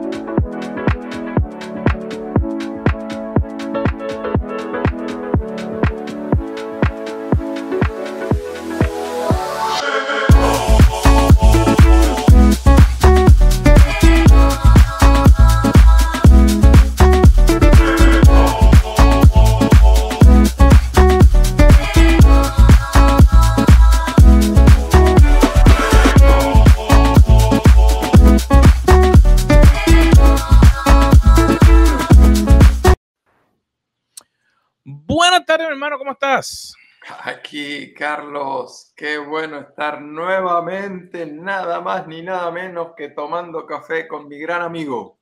¿cómo estás? Aquí, Carlos, qué bueno estar nuevamente, nada más ni nada menos que tomando café con mi gran amigo.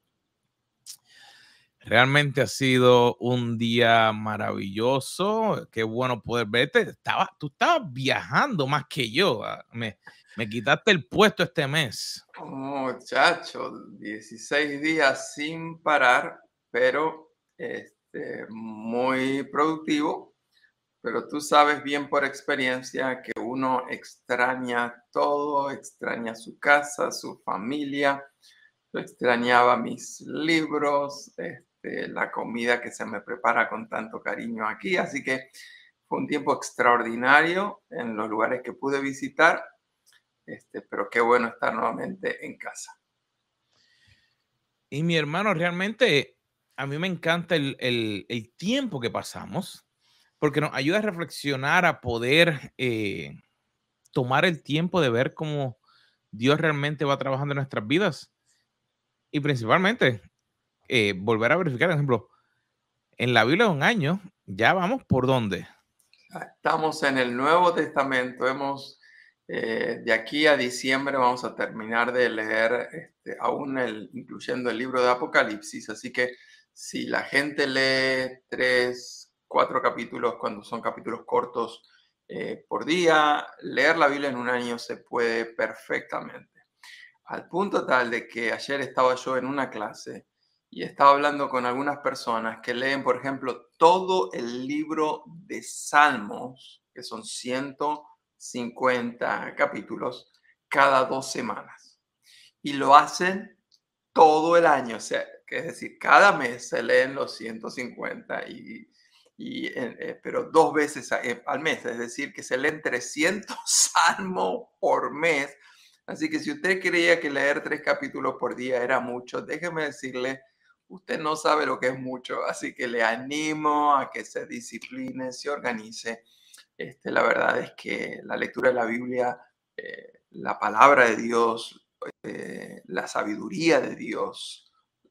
Realmente ha sido un día maravilloso, qué bueno poder verte. Estaba, tú estabas viajando más que yo, ah, me, me quitaste el puesto este mes. Muchacho, 16 días sin parar, pero este, muy productivo pero tú sabes bien por experiencia que uno extraña todo, extraña su casa, su familia. Yo extrañaba mis libros, este, la comida que se me prepara con tanto cariño aquí, así que fue un tiempo extraordinario en los lugares que pude visitar, este, pero qué bueno estar nuevamente en casa. Y mi hermano, realmente a mí me encanta el, el tiempo que pasamos porque nos ayuda a reflexionar, a poder eh, tomar el tiempo de ver cómo Dios realmente va trabajando en nuestras vidas. Y principalmente, eh, volver a verificar, por ejemplo, en la Biblia de un año, ya vamos por dónde. Estamos en el Nuevo Testamento, hemos, eh, de aquí a diciembre vamos a terminar de leer este, aún el, incluyendo el libro de Apocalipsis, así que si la gente lee tres, cuatro capítulos cuando son capítulos cortos eh, por día. Leer la Biblia en un año se puede perfectamente. Al punto tal de que ayer estaba yo en una clase y estaba hablando con algunas personas que leen, por ejemplo, todo el libro de Salmos, que son 150 capítulos, cada dos semanas. Y lo hacen todo el año, o sea, que es decir, cada mes se leen los 150 y y, eh, pero dos veces eh, al mes, es decir, que se leen 300 salmos por mes. Así que si usted creía que leer tres capítulos por día era mucho, déjeme decirle, usted no sabe lo que es mucho, así que le animo a que se discipline, se organice. Este, la verdad es que la lectura de la Biblia, eh, la palabra de Dios, la sabiduría de Dios,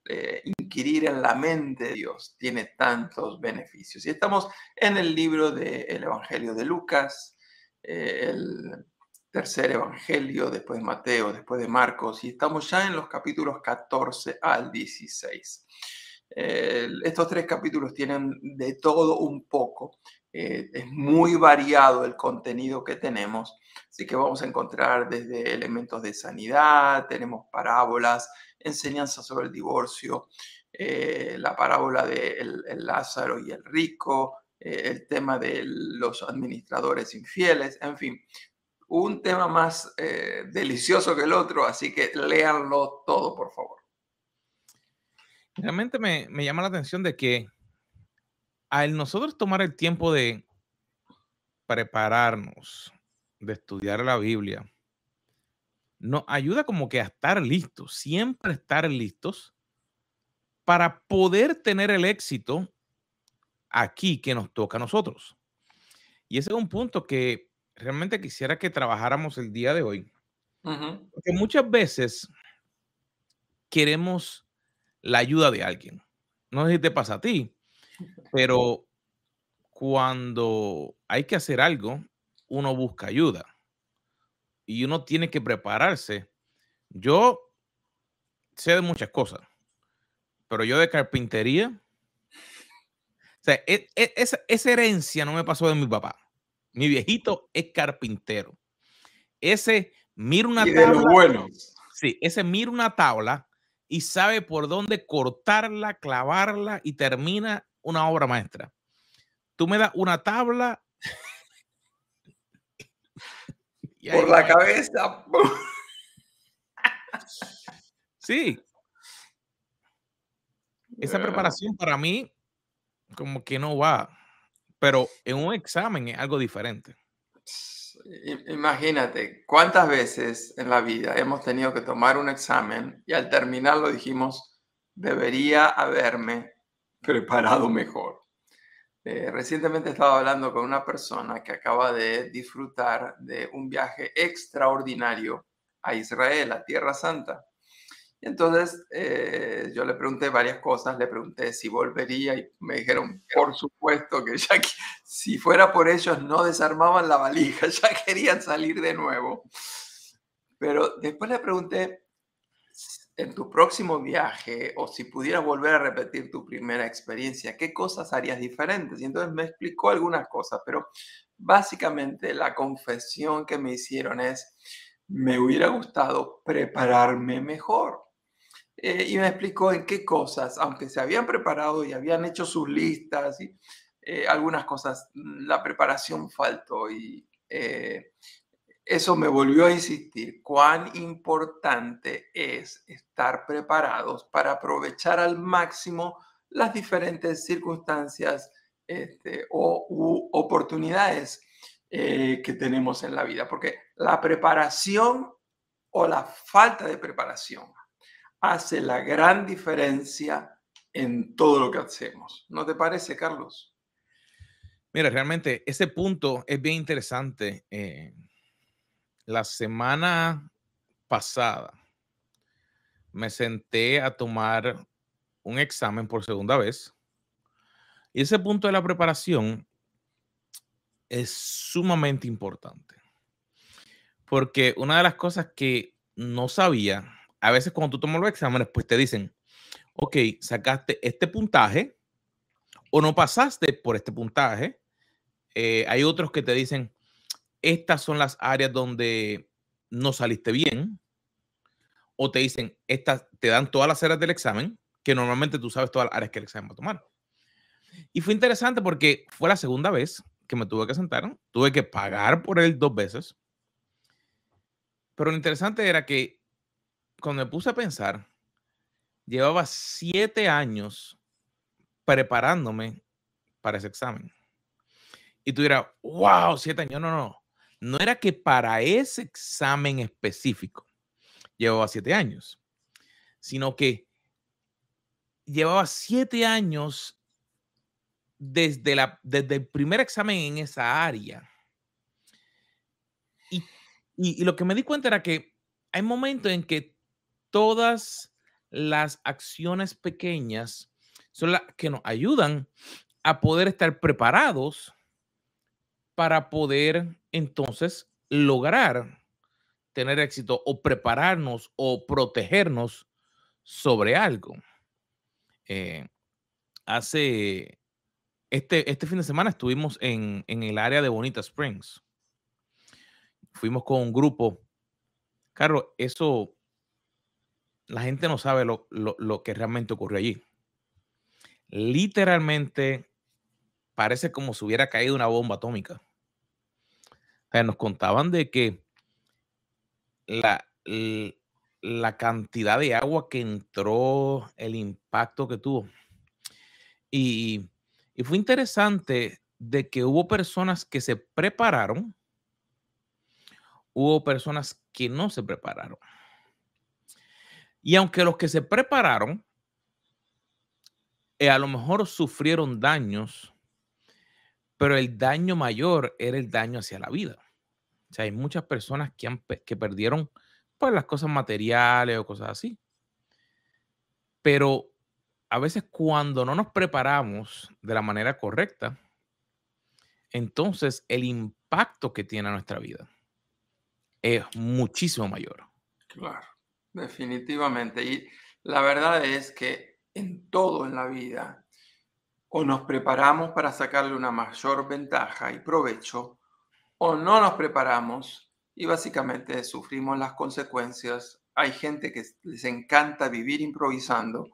eh, inquirir en la mente de Dios tiene tantos beneficios. Y estamos en el libro del Evangelio de Lucas, eh, el tercer Evangelio, después de Mateo, después de Marcos, y estamos ya en los capítulos 14 al 16. Estos tres capítulos tienen de todo un poco. Eh, es muy variado el contenido que tenemos, así que vamos a encontrar desde elementos de sanidad, tenemos parábolas, enseñanza sobre el divorcio, eh, la parábola de Lázaro y el rico, eh, el tema de los administradores infieles, en fin, un tema más eh, delicioso que el otro, así que léanlo todo, por favor. Realmente me, me llama la atención de que al nosotros tomar el tiempo de prepararnos, de estudiar la Biblia, nos ayuda como que a estar listos, siempre estar listos para poder tener el éxito aquí que nos toca a nosotros. Y ese es un punto que realmente quisiera que trabajáramos el día de hoy. Porque muchas veces queremos la ayuda de alguien. No sé si te pasa a ti, pero cuando hay que hacer algo, uno busca ayuda y uno tiene que prepararse. Yo sé de muchas cosas, pero yo de carpintería, o sea, e, e, esa, herencia no me pasó de mi papá. Mi viejito es carpintero. Ese mira una tabla. Sí, ese mira una tabla y sabe por dónde cortarla, clavarla y termina una obra maestra. Tú me das una tabla por la cabeza. Sí. esa preparación para mí como que no va, pero en un examen es algo diferente. Imagínate, ¿cuántas veces en la vida hemos tenido que tomar un examen y al terminarlo dijimos, debería haberme preparado mejor? Eh, recientemente estaba hablando con una persona que acaba de disfrutar de un viaje extraordinario a Israel, a Tierra Santa. Y entonces eh, yo le pregunté varias cosas, le pregunté si volvería y me dijeron, por supuesto que ya si fuera por ellos no desarmaban la valija, ya querían salir de nuevo. Pero después le pregunté, en tu próximo viaje o si pudieras volver a repetir tu primera experiencia, ¿qué cosas harías diferentes? Y entonces me explicó algunas cosas, pero básicamente la confesión que me hicieron es, me hubiera gustado prepararme mejor. Eh, y me explicó en qué cosas, aunque se habían preparado y habían hecho sus listas, y eh, algunas cosas, la preparación faltó y eh, eso me volvió a insistir cuán importante es estar preparados para aprovechar al máximo las diferentes circunstancias este, o oportunidades eh, que tenemos en la vida, porque la preparación o la falta de preparación hace la gran diferencia en todo lo que hacemos. ¿No te parece, Carlos? Mira, realmente ese punto es bien interesante. Eh, la semana pasada me senté a tomar un examen por segunda vez. Y ese punto de la preparación es sumamente importante. Porque una de las cosas que no sabía, a veces cuando tú tomas los exámenes, pues te dicen, ok, sacaste este puntaje o no pasaste por este puntaje. Eh, hay otros que te dicen, estas son las áreas donde no saliste bien, o te dicen, estas te dan todas las áreas del examen, que normalmente tú sabes todas las áreas que el examen va a tomar. Y fue interesante porque fue la segunda vez que me tuve que sentar, tuve que pagar por él dos veces. Pero lo interesante era que cuando me puse a pensar, llevaba siete años preparándome para ese examen. Y tú dirás, wow, siete años. No, no, no no era que para ese examen específico llevaba siete años, sino que llevaba siete años desde, la, desde el primer examen en esa área. Y, y, lo que me di cuenta era que hay momentos en que todas las acciones pequeñas son las que nos ayudan a poder estar preparados para poder entonces lograr tener éxito o prepararnos o protegernos sobre algo. Eh, hace este, este fin de semana estuvimos en, el área de Bonita Springs. Fuimos con un grupo. Carlos, eso la gente no sabe lo, lo que realmente ocurrió allí. Literalmente parece como si hubiera caído una bomba atómica nos contaban de que la, la cantidad de agua que entró, el impacto que tuvo. Y, y fue interesante de que hubo personas que se prepararon, hubo personas que no se prepararon. Y aunque los que se prepararon, eh, a lo mejor sufrieron daños, pero el daño mayor era el daño hacia la vida hay muchas personas que, han, que perdieron pues, las cosas materiales o cosas así. Pero a veces cuando no nos preparamos de la manera correcta, entonces el impacto que tiene nuestra vida es muchísimo mayor. Claro, definitivamente. Y la verdad es que en todo en la vida, o nos preparamos para sacarle una mayor ventaja y provecho, o no nos preparamos y básicamente sufrimos las consecuencias. Hay gente que les encanta vivir improvisando.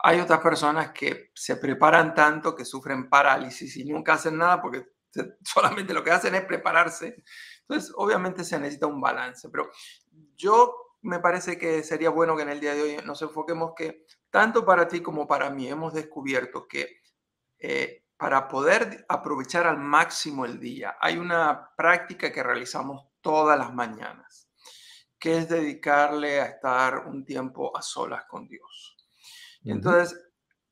Hay otras personas que se preparan tanto que sufren parálisis y nunca hacen nada porque solamente lo que hacen es prepararse. Entonces, obviamente se necesita un balance, pero yo me parece que sería bueno que en el día de hoy nos enfoquemos que tanto para ti como para mí hemos descubierto que eh, para poder aprovechar al máximo el día, hay una práctica que realizamos todas las mañanas, que es dedicarle a estar un tiempo a solas con Dios. Entonces,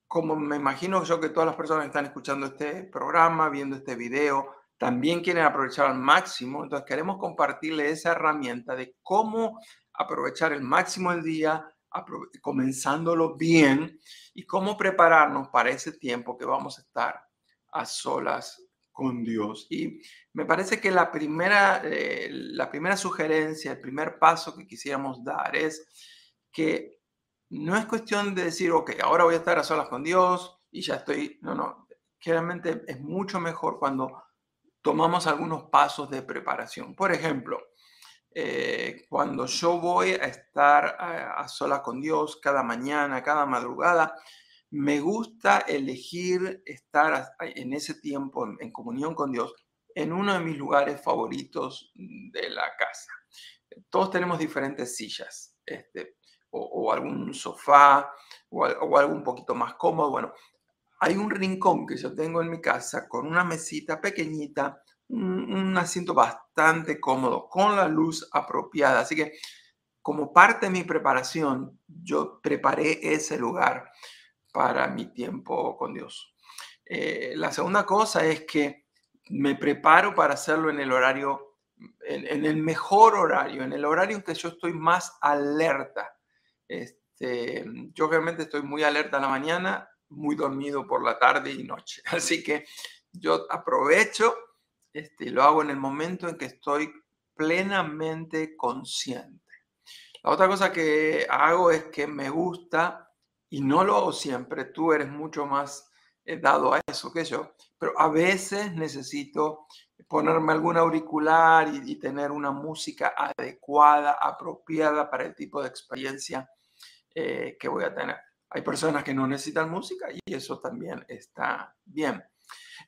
como me imagino yo que todas las personas que están escuchando este programa, viendo este video, también quieren aprovechar al máximo, entonces queremos compartirle esa herramienta de cómo aprovechar el máximo el día, comenzándolo bien y cómo prepararnos para ese tiempo que vamos a estar a solas con Dios. Y me parece que la primera, eh, la primera sugerencia, el primer paso que quisiéramos dar es que no es cuestión de decir, ok, ahora voy a estar a solas con Dios y ya estoy, no, no, claramente es mucho mejor cuando tomamos algunos pasos de preparación. Por ejemplo, eh, cuando yo voy a estar a, solas con Dios cada mañana, cada madrugada, me gusta elegir estar en ese tiempo en, comunión con Dios en uno de mis lugares favoritos de la casa. Todos tenemos diferentes sillas. Este, o, algún sofá o, algo un poquito más cómodo. Bueno, hay un rincón que yo tengo en mi casa con una mesita pequeñita, un, asiento bastante cómodo, con la luz apropiada. Así que como parte de mi preparación, yo preparé ese lugar para mi tiempo con Dios. Eh, la segunda cosa es que me preparo para hacerlo en el horario, en, el mejor horario, en el horario en que yo estoy más alerta. Este, yo realmente estoy muy alerta en la mañana, muy dormido por la tarde y noche. Así que yo aprovecho este, lo hago en el momento en que estoy plenamente consciente. La otra cosa que hago es que me gusta, y no lo hago siempre, tú eres mucho más eh, dado a eso que yo, pero a veces necesito ponerme algún auricular y, y, tener una música adecuada, apropiada para el tipo de experiencia eh, que voy a tener. Hay personas que no necesitan música y eso también está bien.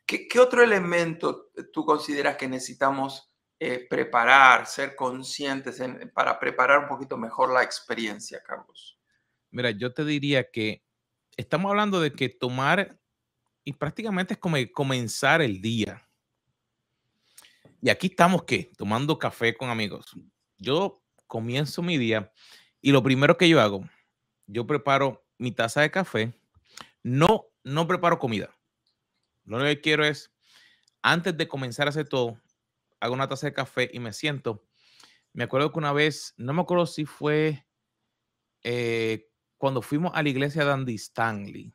¿Qué, otro elemento tú consideras que necesitamos eh, preparar, ser conscientes para preparar un poquito mejor la experiencia, Carlos? Mira, yo te diría que estamos hablando de que tomar y prácticamente es como comenzar el día. Y aquí estamos, ¿qué? Tomando café con amigos. Yo comienzo mi día y lo primero que yo hago yo preparo mi taza de café. No, no preparo comida. Lo que quiero es, antes de comenzar a hacer todo, hago una taza de café y me siento. Me acuerdo que una vez, no me acuerdo si fue eh, cuando fuimos a la iglesia de Andy Stanley,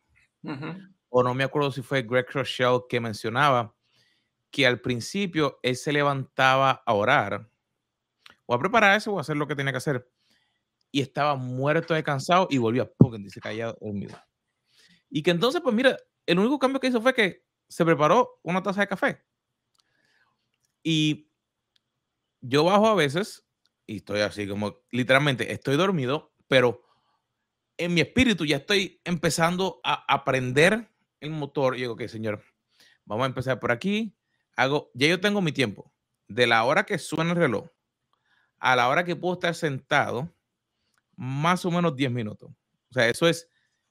o no me acuerdo si fue Greg Rochelle que mencionaba que al principio él se levantaba a orar o a prepararse o a hacer lo que tenía que hacer y estaba muerto de cansado y volvió a dice callado dormido. Y que entonces, pues mira, el único cambio que hizo fue que se preparó una taza de café. Y yo bajo a veces y estoy así como literalmente estoy dormido, pero en mi espíritu ya estoy empezando a aprender el motor. Y digo, ok, señor, vamos a empezar por aquí. Hago, ya yo tengo mi tiempo. De la hora que suena el reloj a la hora que puedo estar sentado, más o menos 10 minutos. O sea, eso es,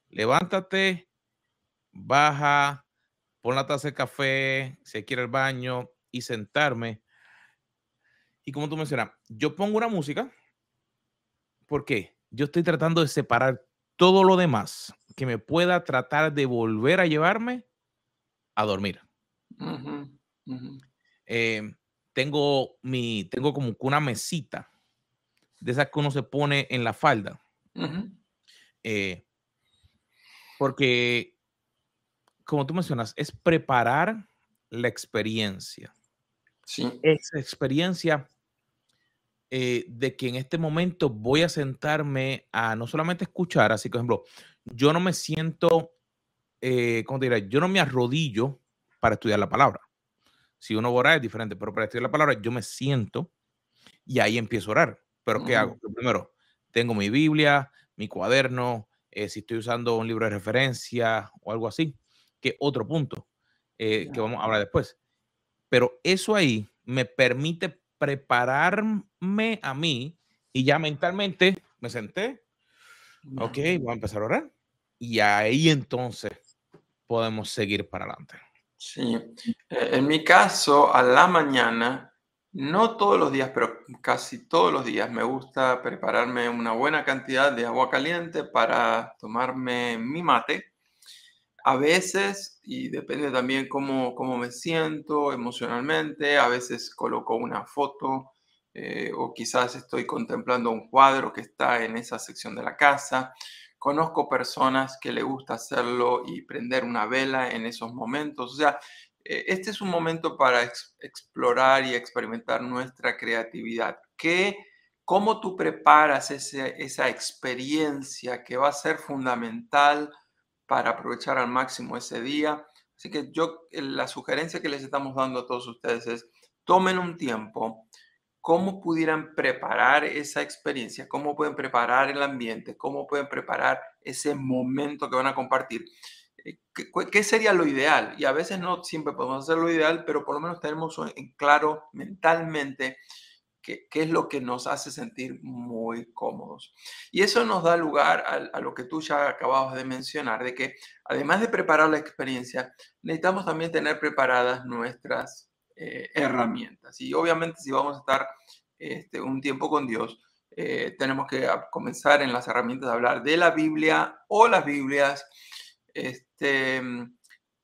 levántate, baja, pon la taza de café, si quiere el baño y sentarme. Y como tú mencionas, yo pongo una música porque yo estoy tratando de separar todo lo demás que me pueda tratar de volver a llevarme a dormir. Eh, tengo mi, tengo como una mesita de esas que uno se pone en la falda. Eh, porque, como tú mencionas, es preparar la experiencia. Sí. Esa experiencia eh, de que en este momento voy a sentarme a no solamente escuchar, así que, por ejemplo, yo no me siento, eh, ¿cómo te diré? Yo no me arrodillo para estudiar la palabra. Si uno orar es diferente, pero para estudiar la palabra yo me siento y ahí empiezo a orar. Pero ¿qué hago? Primero, tengo mi Biblia, mi cuaderno, eh, si estoy usando un libro de referencia o algo así, que otro punto eh, que vamos a hablar después. Pero eso ahí me permite prepararme a mí y ya mentalmente me senté, ok, voy a empezar a orar. y ahí entonces podemos seguir para adelante. Sí, eh, en mi caso, a la mañana, no todos los días, pero casi todos los días, me gusta prepararme una buena cantidad de agua caliente para tomarme mi mate. A veces, y depende también cómo, cómo me siento emocionalmente, a veces coloco una foto eh, o quizás estoy contemplando un cuadro que está en esa sección de la casa. Conozco personas que le gusta hacerlo y prender una vela en esos momentos. O sea, eh, este es un momento para explorar y experimentar nuestra creatividad. ¿Qué, ¿Cómo tú preparas esa experiencia que va a ser fundamental para aprovechar al máximo ese día? Así que yo, la sugerencia que les estamos dando a todos ustedes es, tomen un tiempo, cómo pudieran preparar esa experiencia, cómo pueden preparar el ambiente, cómo pueden preparar ese momento que van a compartir. Eh, ¿Qué, sería lo ideal? Y a veces no siempre podemos hacer lo ideal, pero por lo menos tenemos en claro mentalmente qué, es lo que nos hace sentir muy cómodos. Y eso nos da lugar a, lo que tú ya acababas de mencionar, de que además de preparar la experiencia, necesitamos también tener preparadas nuestras eh, herramientas. Y obviamente si vamos a estar este, un tiempo con Dios, eh, tenemos que comenzar en las herramientas a hablar de la Biblia o las Biblias. Este,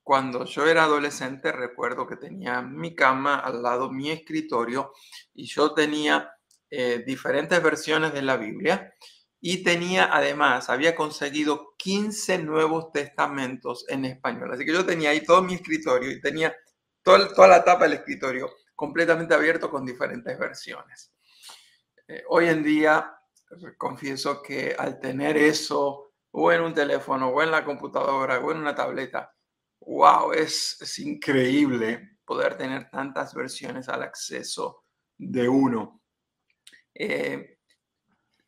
cuando yo era adolescente, recuerdo que tenía mi cama al lado mi escritorio y yo tenía eh, diferentes versiones de la Biblia y tenía además, había conseguido 15 nuevos testamentos en español. Así que yo tenía ahí todo mi escritorio y tenía toda, la tapa del escritorio completamente abierto con diferentes versiones. Eh, hoy en día, confieso que al tener eso o en un teléfono o en la computadora o en una tableta, wow, es, increíble poder tener tantas versiones al acceso de uno. Eh,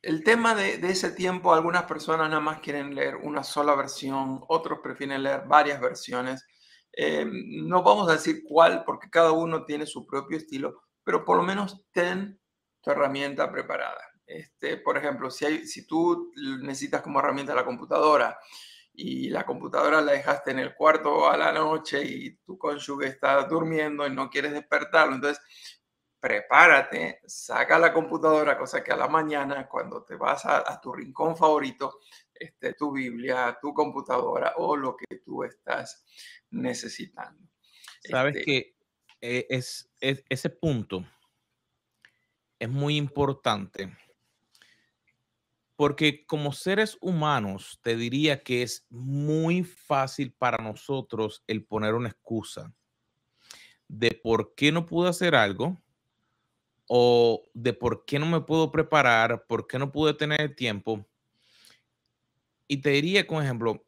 el tema de, de, ese tiempo, algunas personas nada más quieren leer una sola versión, otros prefieren leer varias versiones. Eh, no vamos a decir cuál, porque cada uno tiene su propio estilo, pero por lo menos ten tu herramienta preparada. Este, por ejemplo, si, hay, si tú necesitas como herramienta la computadora y la computadora la dejaste en el cuarto a la noche y tu cónyuge está durmiendo y no quieres despertarlo, entonces prepárate, saca la computadora, cosa que a la mañana, cuando te vas a, tu rincón favorito, este, tu Biblia, tu computadora o lo que tú estás necesitando. Sabes este que eh, es, ese punto es muy importante porque como seres humanos te diría que es muy fácil para nosotros el poner una excusa de por qué no pude hacer algo o de por qué no me puedo preparar, por qué no pude tener tiempo. Y te diría, como ejemplo,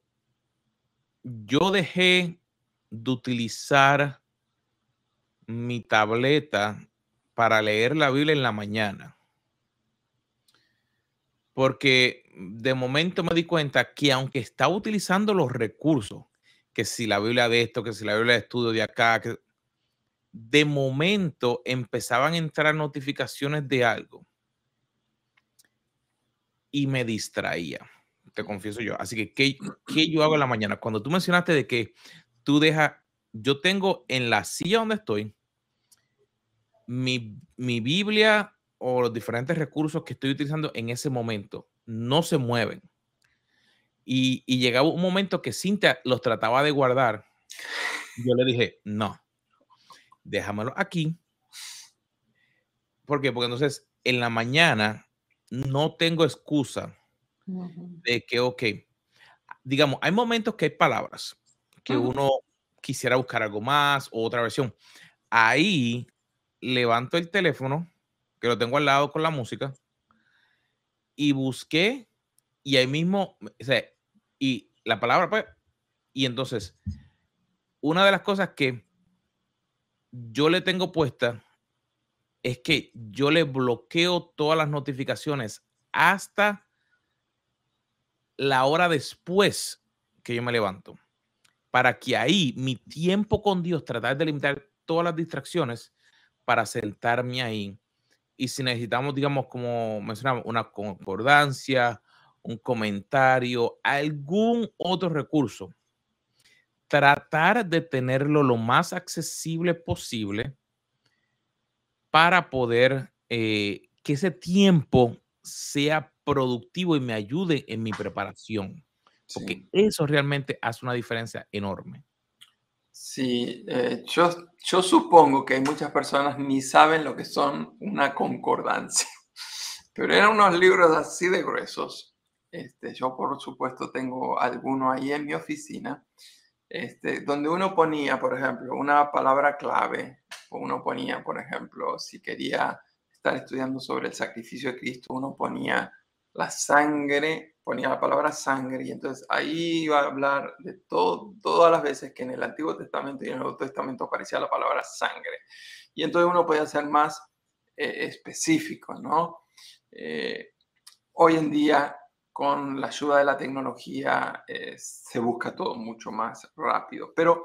yo dejé de utilizar mi tableta para leer la Biblia en la mañana. Porque de momento me di cuenta que aunque estaba utilizando los recursos, que si la Biblia de esto, que si la Biblia de estudio de acá, que de momento empezaban a entrar notificaciones de algo y me distraía, te confieso yo. Así que, ¿qué, qué yo hago en la mañana? Cuando tú mencionaste de que tú dejas, yo tengo en la silla donde estoy mi, Biblia o los diferentes recursos que estoy utilizando en ese momento no se mueven. Y, y llegaba un momento que Cintia los trataba de guardar. Yo le dije, no, déjamelo aquí. ¿Por qué? Porque entonces en la mañana no tengo excusa de que, ok, digamos, hay momentos que hay palabras que uno quisiera buscar algo más o otra versión. Ahí levanto el teléfono, que lo tengo al lado con la música, y busqué, y ahí mismo, o sea, y la palabra, pues, y entonces, una de las cosas que yo le tengo puesta es que yo le bloqueo todas las notificaciones hasta la hora después que yo me levanto para que ahí mi tiempo con Dios, tratar de limitar todas las distracciones para sentarme ahí. Y si necesitamos, digamos, como mencionamos, una concordancia un comentario, algún otro recurso. Tratar de tenerlo lo más accesible posible para poder eh, que ese tiempo sea productivo y me ayude en mi preparación. Porque eso realmente hace una diferencia enorme. Sí, eh, yo, yo supongo que hay muchas personas ni saben lo que son una concordancia, pero eran unos libros así de gruesos. Este, yo, por supuesto, tengo alguno ahí en mi oficina, este, donde uno ponía, por ejemplo, una palabra clave, o uno ponía, por ejemplo, si quería estar estudiando sobre el sacrificio de Cristo, uno ponía la sangre, ponía la palabra sangre, y entonces ahí iba a hablar de todo, todas las veces que en el Antiguo Testamento y en el Nuevo Testamento aparecía la palabra sangre. Y entonces uno podía ser más eh, específico, ¿no? Eh, hoy en día, con la ayuda de la tecnología, eh, se busca todo mucho más rápido, pero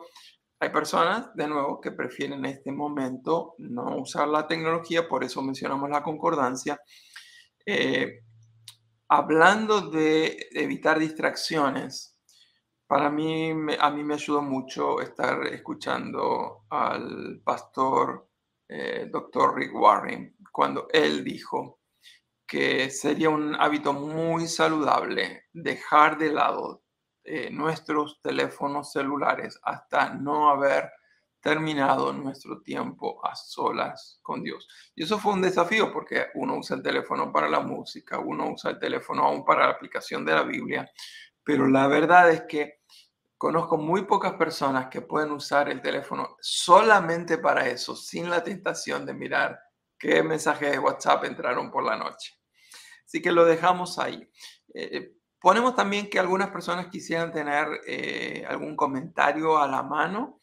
hay personas, de nuevo, que prefieren en este momento no usar la tecnología, por eso mencionamos la concordancia hablando de evitar distracciones, para mí, a mí me ayudó mucho estar escuchando al pastor eh, doctor Rick Warren cuando él dijo que sería un hábito muy saludable dejar de lado eh, nuestros teléfonos celulares hasta no haber terminado nuestro tiempo a solas con Dios. Y eso fue un desafío porque uno usa el teléfono para la música, uno usa el teléfono aún para la aplicación de la Biblia, pero la verdad es que conozco muy pocas personas que pueden usar el teléfono solamente para eso, sin la tentación de mirar qué mensajes de WhatsApp entraron por la noche. Así que lo dejamos ahí. Eh, ponemos también que algunas personas quisieran tener eh, algún comentario a la mano.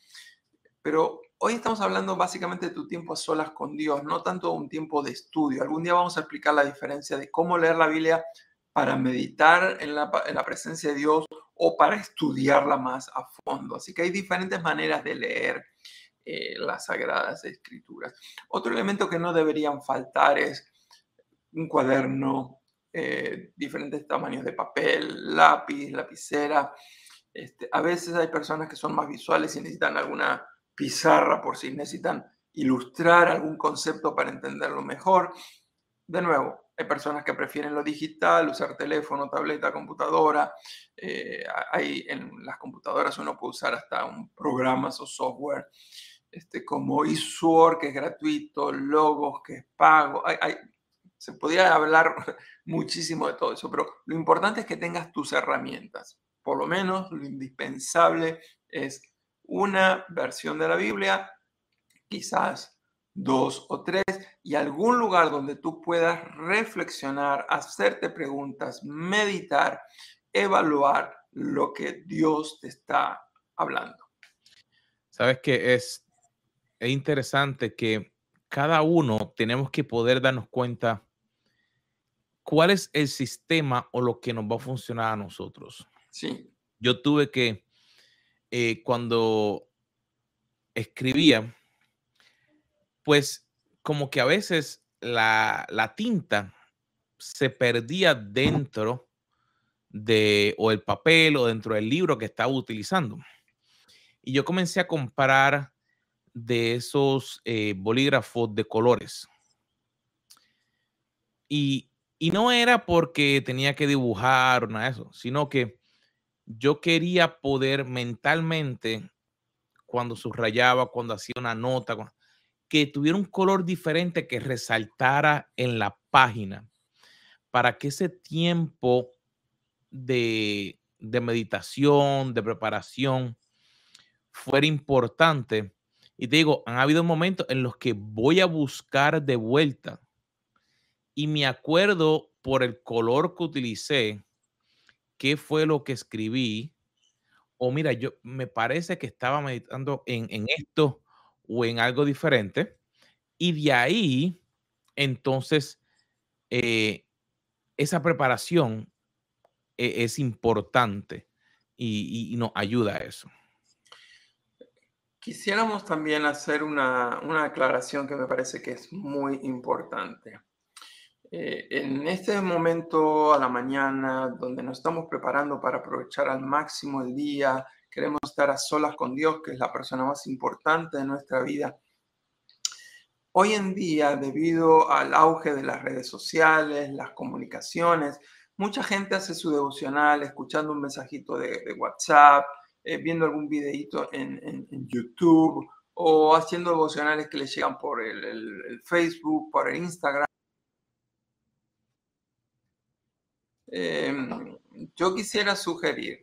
Pero hoy estamos hablando básicamente de tu tiempo a solas con Dios, no tanto un tiempo de estudio. Algún día vamos a explicar la diferencia de cómo leer la Biblia para meditar en la, presencia de Dios o para estudiarla más a fondo. Así que hay diferentes maneras de leer eh, las sagradas escrituras. Otro elemento que no deberían faltar es un cuaderno, eh, diferentes tamaños de papel, lápiz, lapicera. Este, a veces hay personas que son más visuales y necesitan alguna pizarra por si necesitan ilustrar algún concepto para entenderlo mejor. De nuevo, hay personas que prefieren lo digital, usar teléfono, tableta, computadora. Eh, hay, en las computadoras uno puede usar hasta un programas o software este, como eSword, que es gratuito, Logos, que es pago. se podría hablar muchísimo de todo eso, pero lo importante es que tengas tus herramientas. Por lo menos lo indispensable es una versión de la Biblia, quizás dos o tres, y algún lugar donde tú puedas reflexionar, hacerte preguntas, meditar, evaluar lo que Dios te está hablando. Sabes que es, es interesante que cada uno tenemos que poder darnos cuenta cuál es el sistema o lo que nos va a funcionar a nosotros. Sí. Yo tuve que eh, cuando escribía, pues como que a veces la, tinta se perdía dentro de o el papel o dentro del libro que estaba utilizando. Y yo comencé a comprar de esos eh, bolígrafos de colores. Y, y, no era porque tenía que dibujar o nada eso, sino que yo quería poder mentalmente, cuando subrayaba, cuando hacía una nota, que tuviera un color diferente que resaltara en la página, para que ese tiempo de, de meditación, de preparación, fuera importante. Y te digo, han habido momentos en los que voy a buscar de vuelta y me acuerdo por el color que utilicé qué fue lo que escribí, o mira, yo me parece que estaba meditando en, esto o en algo diferente, y de ahí, entonces, eh, esa preparación e, es importante y, nos ayuda a eso. Quisiéramos también hacer una, una aclaración que me parece que es muy importante. Eh, en este momento a la mañana, donde nos estamos preparando para aprovechar al máximo el día, queremos estar a solas con Dios, que es la persona más importante de nuestra vida. Hoy en día, debido al auge de las redes sociales, las comunicaciones, mucha gente hace su devocional escuchando un mensajito de, WhatsApp, eh, viendo algún videito en, YouTube o haciendo devocionales que le llegan por el Facebook, por el Instagram. Em, yo quisiera sugerir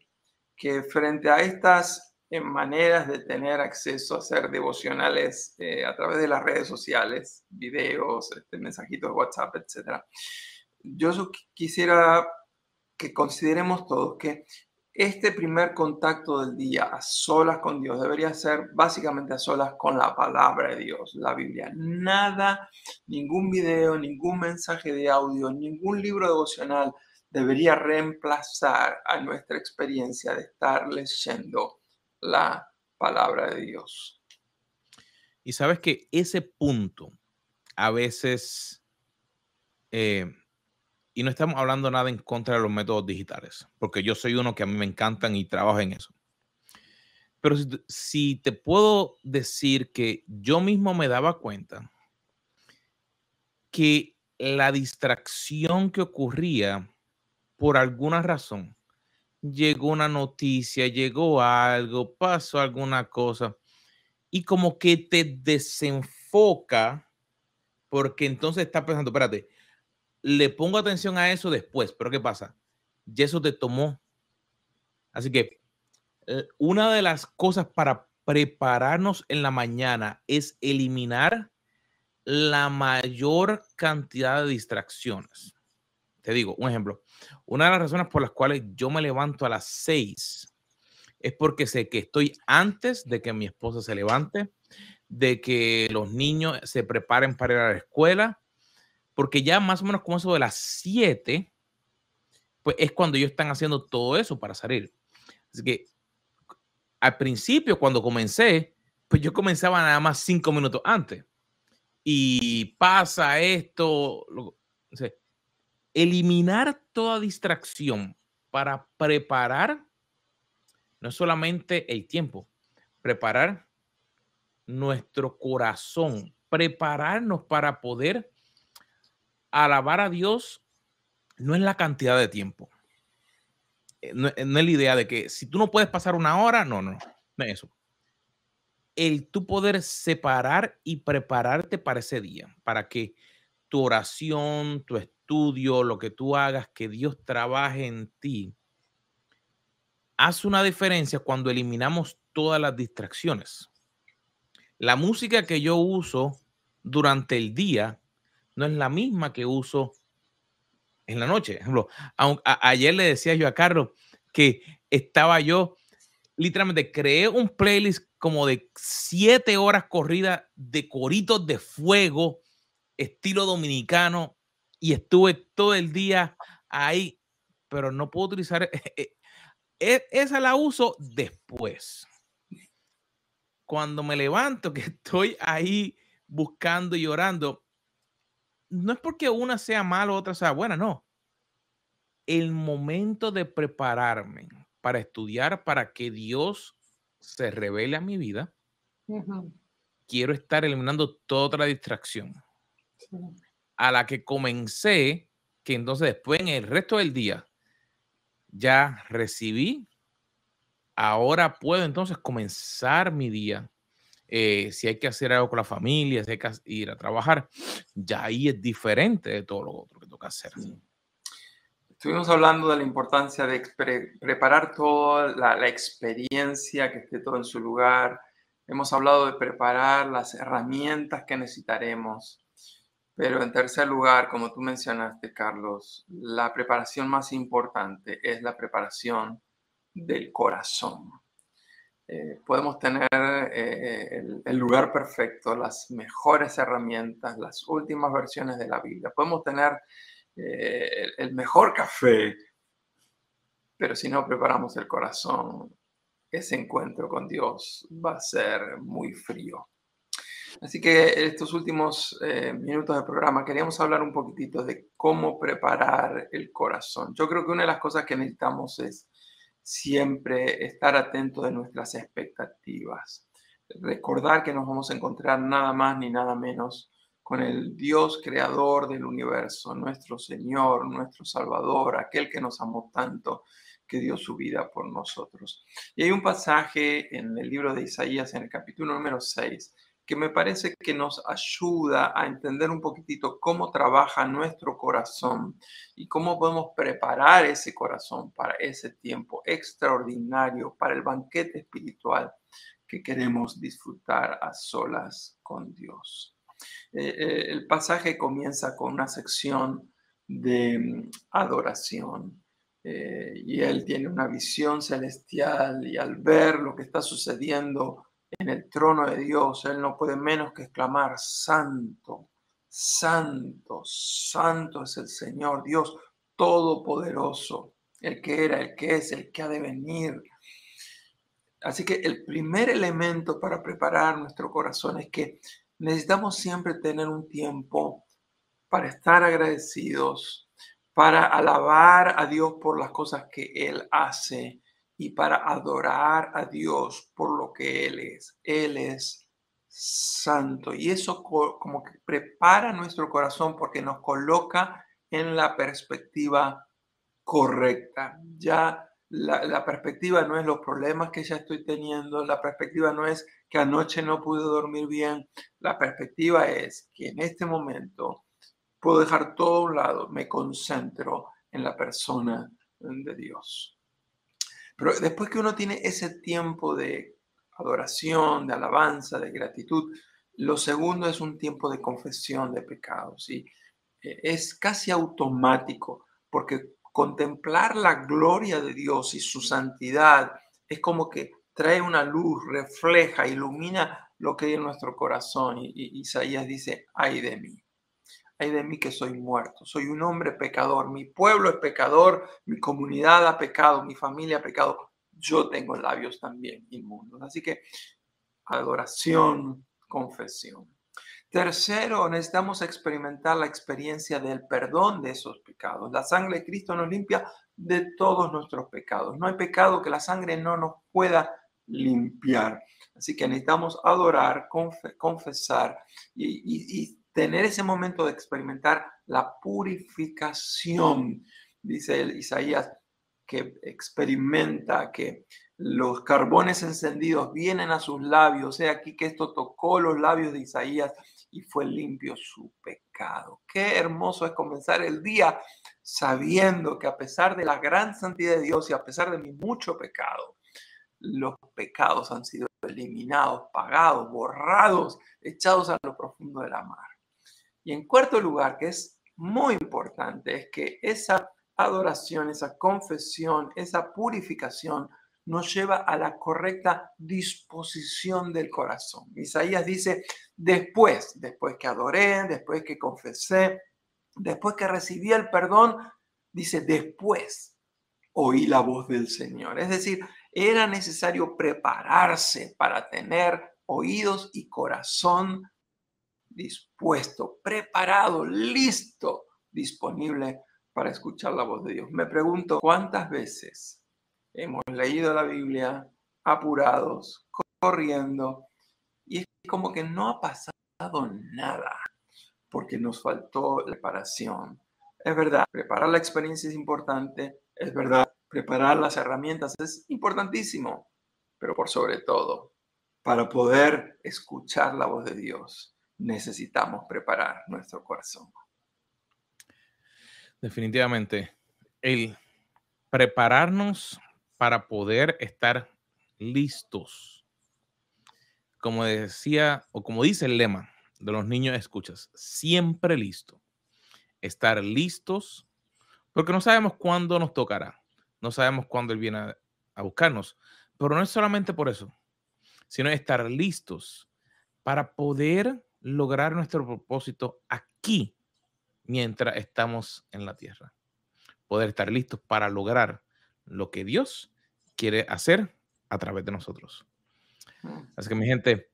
que frente a estas eh, maneras de tener acceso a hacer devocionales eh, a través de las redes sociales, videos, este, mensajitos de WhatsApp, etc., yo quisiera que consideremos todos que este primer contacto del día a solas con Dios debería ser básicamente a solas con la palabra de Dios, la Biblia. Nada, ningún video, ningún mensaje de audio, ningún libro devocional debería reemplazar a nuestra experiencia de estar leyendo la palabra de Dios. Y sabes que ese punto a veces, eh, y no estamos hablando nada en contra de los métodos digitales, porque yo soy uno que a mí me encantan y trabajo en eso. Pero si, si te puedo decir que yo mismo me daba cuenta que la distracción que ocurría por alguna razón, llegó una noticia, llegó algo, pasó alguna cosa, y como que te desenfoca, porque entonces estás pensando, espérate, le pongo atención a eso después, pero ¿qué pasa? Y eso te tomó. Así que eh, una de las cosas para prepararnos en la mañana es eliminar la mayor cantidad de distracciones. Te digo, un ejemplo. Una de las razones por las cuales yo me levanto a las seis es porque sé que estoy antes de que mi esposa se levante, de que los niños se preparen para ir a la escuela, porque ya más o menos como eso de las siete, pues es cuando ellos están haciendo todo eso para salir. Así que al principio, cuando comencé, pues yo comenzaba nada más cinco minutos antes. Y pasa esto, lo, eliminar toda distracción para preparar no solamente el tiempo, preparar nuestro corazón, prepararnos para poder alabar a Dios no es la cantidad de tiempo. Eh, no, es la idea de que si tú no puedes pasar una hora, no, no, no es eso. El tú poder separar y prepararte para ese día, para que tu oración, tu estudio, lo que tú hagas, que Dios trabaje en ti, hace una diferencia cuando eliminamos todas las distracciones. La música que yo uso durante el día no es la misma que uso en la noche. ejemplo, ayer le decía yo a Carlos que estaba yo, literalmente creé un playlist como de siete horas corridas de coritos de fuego, estilo dominicano, y estuve todo el día ahí, pero no puedo utilizar, e, e, esa la uso después. Cuando me levanto, que estoy ahí buscando y orando, no es porque una sea mala o otra sea buena, no. El momento de prepararme para estudiar, para que Dios se revele a mi vida, quiero estar eliminando toda la distracción a la que comencé, que entonces después en el resto del día ya recibí, ahora puedo entonces comenzar mi día. Eh, si hay que hacer algo con la familia, si hay que ir a trabajar, ya ahí es diferente de todo lo otro que toca hacer. Estuvimos hablando de la importancia de preparar toda la, la, experiencia, que esté todo en su lugar. Hemos hablado de preparar las herramientas que necesitaremos. Pero en tercer lugar, como tú mencionaste, Carlos, la preparación más importante es la preparación del corazón. Eh, podemos tener eh, el, lugar perfecto, las mejores herramientas, las últimas versiones de la Biblia. Podemos tener eh, el mejor café, pero si no preparamos el corazón, ese encuentro con Dios va a ser muy frío. Así que estos últimos eh, minutos del programa queríamos hablar un poquitito de cómo preparar el corazón. Yo creo que una de las cosas que necesitamos es siempre estar atentos de nuestras expectativas. Recordar que nos vamos a encontrar nada más ni nada menos con el Dios creador del universo, nuestro Señor, nuestro Salvador, aquel que nos amó tanto que dio su vida por nosotros. Y hay un pasaje en el libro de Isaías, en el capítulo número 6, que me parece que nos ayuda a entender un poquitito cómo trabaja nuestro corazón y cómo podemos preparar ese corazón para ese tiempo extraordinario, para el banquete espiritual que queremos disfrutar a solas con Dios. Eh, eh, el pasaje comienza con una sección de mm, adoración. Eh, y él tiene una visión celestial y al ver lo que está sucediendo en el trono de Dios, Él no puede menos que exclamar, Santo, Santo, Santo es el Señor, Dios Todopoderoso, el que era, el que es, el que ha de venir. Así que el primer elemento para preparar nuestro corazón es que necesitamos siempre tener un tiempo para estar agradecidos, para alabar a Dios por las cosas que Él hace y para adorar a Dios por lo que Él es. Él es santo y eso como que prepara nuestro corazón porque nos coloca en la perspectiva correcta. Ya la, perspectiva no es los problemas que ya estoy teniendo, la perspectiva no es que anoche no pude dormir bien, la perspectiva es que en este momento puedo dejar todo a un lado, me concentro en la persona de Dios. Pero después que uno tiene ese tiempo de adoración, de alabanza, de gratitud, lo segundo es un tiempo de confesión de pecados. Y e, es casi automático, porque contemplar la gloria de Dios y su santidad es como que trae una luz, refleja, ilumina lo que hay en nuestro corazón. Y, Isaías dice, ay de mí ay de mí que soy muerto, soy un hombre pecador, mi pueblo es pecador, mi comunidad ha pecado, mi familia ha pecado, yo tengo labios también inmundos. Así que adoración, confesión. Tercero, necesitamos experimentar la experiencia del perdón de esos pecados. La sangre de Cristo nos limpia de todos nuestros pecados. No hay pecado que la sangre no nos pueda limpiar. Así que necesitamos adorar, confesar y tener ese momento de experimentar la purificación, dice Isaías, que experimenta que los carbones encendidos vienen a sus labios. He aquí que esto tocó los labios de Isaías y fue limpio su pecado. Qué hermoso es comenzar el día sabiendo que a pesar de la gran santidad de Dios y a pesar de mi mucho pecado, los pecados han sido eliminados, pagados, borrados, echados a lo profundo de la mar. Y en cuarto lugar, que es muy importante, es que esa adoración, esa confesión, esa purificación nos lleva a la correcta disposición del corazón. Isaías dice, después, después que adoré, después que confesé, después que recibí el perdón, dice, después oí la voz del Señor. Es decir, era necesario prepararse para tener oídos y corazón dispuesto, preparado, listo, disponible para escuchar la voz de Dios. Me pregunto cuántas veces hemos leído la Biblia apurados, corriendo, y es como que no ha pasado nada porque nos faltó la preparación. Es verdad, preparar la experiencia es importante, es verdad, preparar las herramientas es importantísimo, pero por sobre todo, para poder escuchar la voz de Dios, necesitamos preparar nuestro corazón. Definitivamente, el prepararnos para poder estar listos. Como decía, o como dice el lema de los niños escuchas, siempre listo. Estar listos, porque no sabemos cuándo nos tocará, no sabemos cuándo Él viene a, a buscarnos, pero no es solamente por eso, sino estar listos para poder lograr nuestro propósito aquí mientras estamos en la tierra. Poder estar listos para lograr lo que Dios quiere hacer a través de nosotros. Mm. Así que mi gente,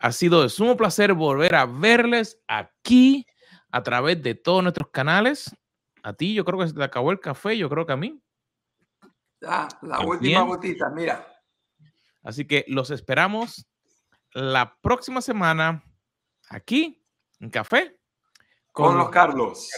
Ha sido de sumo placer volver a verles aquí a través de todos nuestros canales. A ti, yo creo que se te acabó el café, yo creo que a mí. Ya, la última gotita, mira. Así que los esperamos la próxima semana aquí en Café con, los Carlos.